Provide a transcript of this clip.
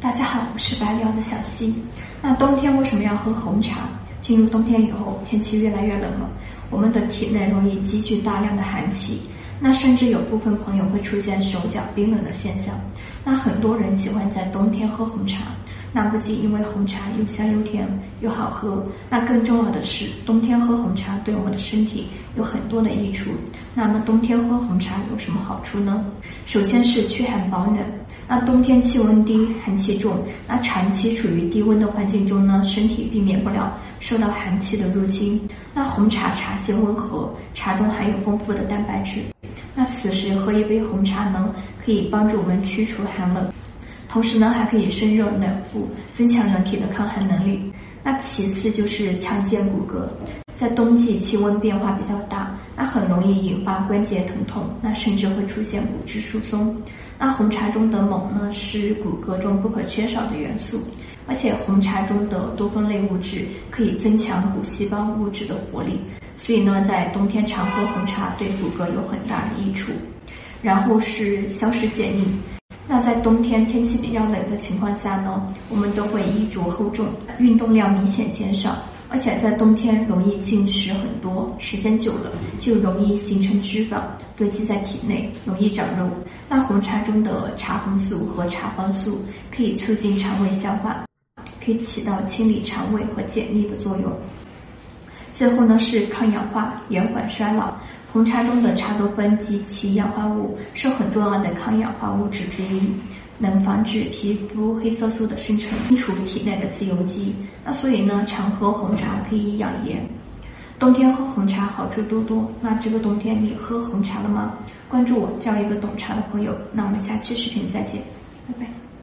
大家好，我是白聊的小溪。那冬天为什么要喝红茶？进入冬天以后，天气越来越冷了，我们的体内容易积聚大量的寒气，那甚至有部分朋友会出现手脚冰冷的现象。那很多人喜欢在冬天喝红茶。那不仅因为红茶又香又甜又好喝，那更重要的是冬天喝红茶对我们的身体有很多的益处。那么冬天喝红茶有什么好处呢？首先是驱寒保暖。那冬天气温低，寒气重，那长期处于低温的环境中呢，身体避免不了受到寒气的入侵。那红茶茶性温和，茶中含有丰富的蛋白质。那此时喝一杯红茶呢，可以帮助我们驱除寒冷。同时呢，还可以生热暖腹，增强人体的抗寒能力。那其次就是强健骨骼，在冬季气温变化比较大，那很容易引发关节疼痛，那甚至会出现骨质疏松。那红茶中的锰呢，是骨骼中不可缺少的元素，而且红茶中的多酚类物质可以增强骨细胞物质的活力，所以呢，在冬天常喝红茶对骨骼有很大的益处。然后是消食解腻。那在冬天天气比较冷的情况下呢，我们都会衣着厚重，运动量明显减少，而且在冬天容易进食很多，时间久了就容易形成脂肪堆积在体内，容易长肉。那红茶中的茶红素和茶黄素可以促进肠胃消化，可以起到清理肠胃和解腻的作用。最后呢是抗氧化，延缓衰老。红茶中的茶多酚及其氧化物是很重要的抗氧化物质之一，能防止皮肤黑色素的生成，清除体内的自由基。那所以呢，常喝红茶可以养颜。冬天喝红茶好处多多。那这个冬天你喝红茶了吗？关注我，交一个懂茶的朋友。那我们下期视频再见，拜拜。